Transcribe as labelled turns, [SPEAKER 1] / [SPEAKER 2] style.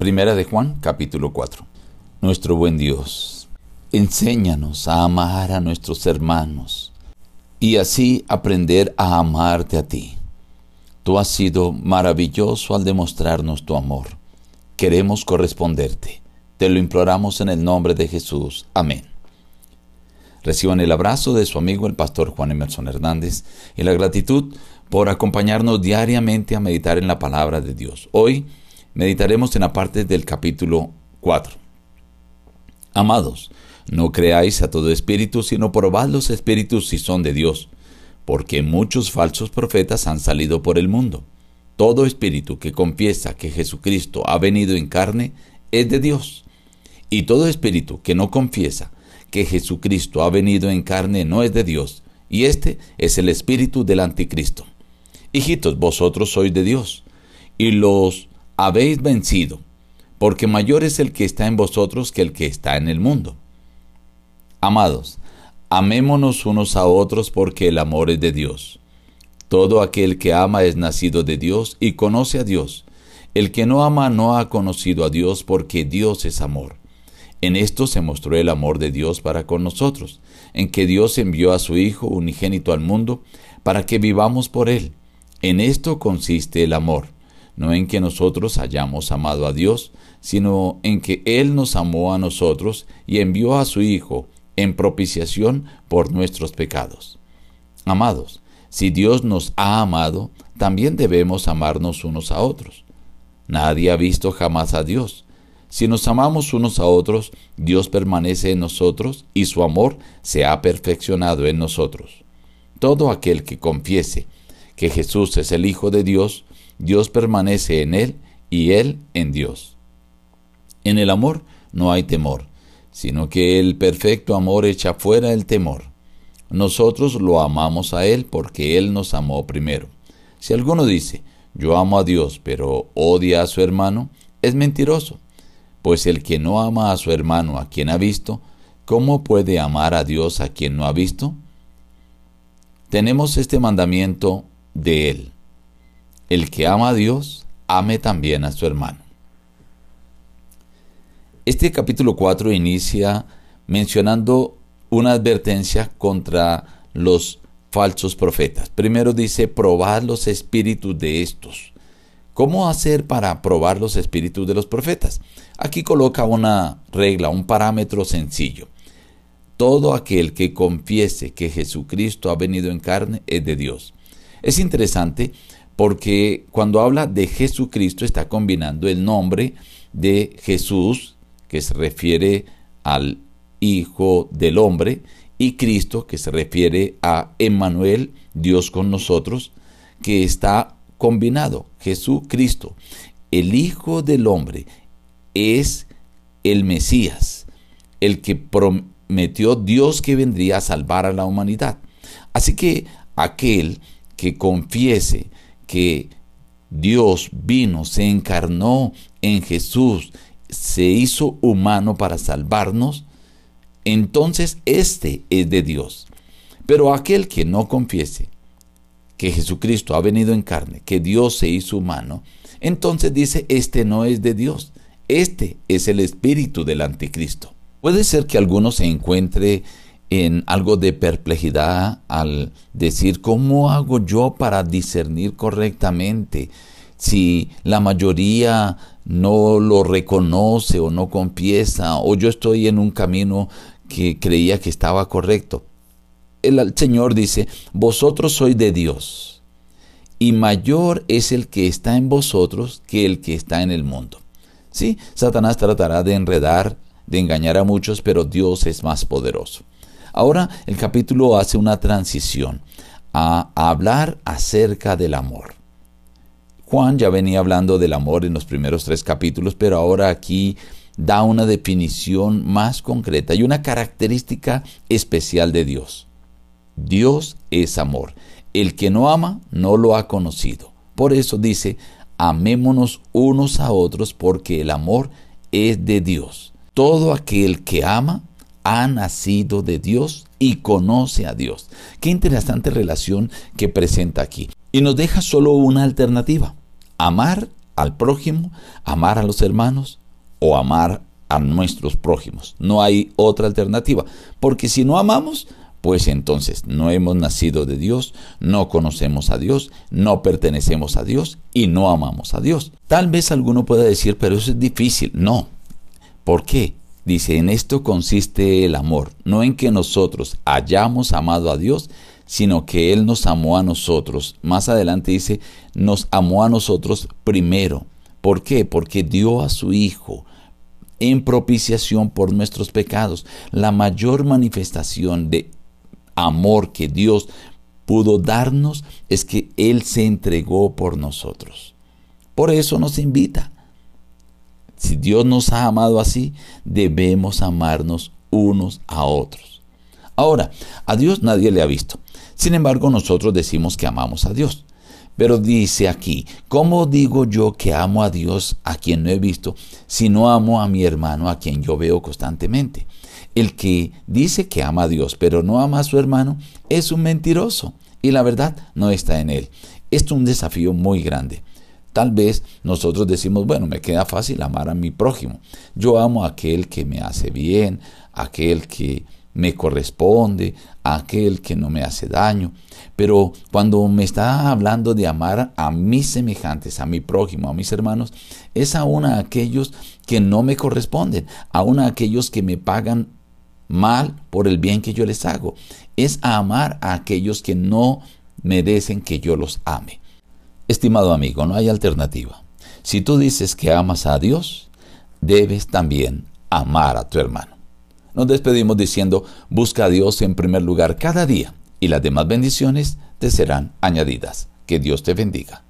[SPEAKER 1] Primera de Juan, capítulo 4. Nuestro buen Dios, enséñanos a amar a nuestros hermanos y así aprender a amarte a ti. Tú has sido maravilloso al demostrarnos tu amor. Queremos corresponderte. Te lo imploramos en el nombre de Jesús. Amén. Reciban el abrazo de su amigo el pastor Juan Emerson Hernández y la gratitud por acompañarnos diariamente a meditar en la palabra de Dios. Hoy meditaremos en la parte del capítulo 4. Amados, no creáis a todo espíritu, sino probad los espíritus si son de Dios, porque muchos falsos profetas han salido por el mundo. Todo espíritu que confiesa que Jesucristo ha venido en carne es de Dios. Y todo espíritu que no confiesa que Jesucristo ha venido en carne no es de Dios, y este es el espíritu del anticristo. Hijitos, vosotros sois de Dios, y los habéis vencido, porque mayor es el que está en vosotros que el que está en el mundo. Amados, amémonos unos a otros porque el amor es de Dios. Todo aquel que ama es nacido de Dios y conoce a Dios. El que no ama no ha conocido a Dios porque Dios es amor. En esto se mostró el amor de Dios para con nosotros, en que Dios envió a su Hijo unigénito al mundo para que vivamos por Él. En esto consiste el amor, no en que nosotros hayamos amado a Dios, sino en que Él nos amó a nosotros y envió a su Hijo en propiciación por nuestros pecados. Amados, si Dios nos ha amado, también debemos amarnos unos a otros. Nadie ha visto jamás a Dios. Si nos amamos unos a otros, Dios permanece en nosotros y su amor se ha perfeccionado en nosotros. Todo aquel que confiese que Jesús es el Hijo de Dios, Dios permanece en él y él en Dios. En el amor no hay temor, sino que el perfecto amor echa fuera el temor. Nosotros lo amamos a Él porque Él nos amó primero. Si alguno dice, yo amo a Dios, pero odia a su hermano, es mentiroso pues el que no ama a su hermano a quien ha visto, ¿cómo puede amar a Dios a quien no ha visto? Tenemos este mandamiento de Él. El que ama a Dios, ame también a su hermano. Este capítulo 4 inicia mencionando una advertencia contra los falsos profetas. Primero dice, probad los espíritus de estos. ¿Cómo hacer para probar los espíritus de los profetas? Aquí coloca una regla, un parámetro sencillo. Todo aquel que confiese que Jesucristo ha venido en carne es de Dios. Es interesante porque cuando habla de Jesucristo está combinando el nombre de Jesús, que se refiere al Hijo del Hombre, y Cristo, que se refiere a Emmanuel, Dios con nosotros, que está combinado. Jesucristo, el Hijo del Hombre, es el Mesías, el que prometió Dios que vendría a salvar a la humanidad. Así que aquel que confiese que Dios vino, se encarnó en Jesús, se hizo humano para salvarnos, entonces este es de Dios. Pero aquel que no confiese que Jesucristo ha venido en carne, que Dios se hizo humano, entonces dice, este no es de Dios, este es el espíritu del anticristo. Puede ser que alguno se encuentre en algo de perplejidad al decir, ¿cómo hago yo para discernir correctamente si la mayoría no lo reconoce o no confiesa o yo estoy en un camino que creía que estaba correcto? el Señor dice, vosotros sois de Dios, y mayor es el que está en vosotros que el que está en el mundo. Sí, Satanás tratará de enredar, de engañar a muchos, pero Dios es más poderoso. Ahora el capítulo hace una transición a, hablar acerca del amor. Juan ya venía hablando del amor en los primeros tres capítulos, pero ahora aquí da una definición más concreta y una característica especial de Dios. Dios es amor. El que no ama no lo ha conocido. Por eso dice, amémonos unos a otros porque el amor es de Dios. Todo aquel que ama ha nacido de Dios y conoce a Dios. Qué interesante relación que presenta aquí. Y nos deja solo una alternativa, amar al prójimo, amar a los hermanos o amar a nuestros prójimos. No hay otra alternativa, porque si no amamos, pues entonces no hemos nacido de Dios, no conocemos a Dios, no pertenecemos a Dios y no amamos a Dios. Tal vez alguno pueda decir, pero eso es difícil. No. ¿Por qué? Dice, en esto consiste el amor, no en que nosotros hayamos amado a Dios, sino que Él nos amó a nosotros. Más adelante dice, nos amó a nosotros primero. ¿Por qué? Porque dio a su Hijo en propiciación por nuestros pecados. La mayor manifestación de amor que Dios pudo darnos es que Él se entregó por nosotros. Por eso nos invita. Si Dios nos ha amado así, debemos amarnos unos a otros. Ahora, a Dios nadie le ha visto. Sin embargo, nosotros decimos que amamos a Dios. Pero dice aquí, ¿cómo digo yo que amo a Dios a quien no he visto si no amo a mi hermano a quien yo veo constantemente? El que dice que ama a Dios pero no ama a su hermano es un mentiroso y la verdad no está en él. Esto es un desafío muy grande. Tal vez nosotros decimos, bueno, me queda fácil amar a mi prójimo. Yo amo a aquel que me hace bien, aquel que me corresponde, aquel que no me hace daño. Pero cuando me está hablando de amar a mis semejantes, a mi prójimo, a mis hermanos, es aún a aquellos que no me corresponden, aún a aquellos que me pagan mal por el bien que yo les hago. Es amar a aquellos que no merecen que yo los ame. Estimado amigo, no hay alternativa. Si tú dices que amas a Dios, debes también amar a tu hermano. Nos despedimos diciendo, busca a Dios en primer lugar cada día y las demás bendiciones te serán añadidas. Que Dios te bendiga.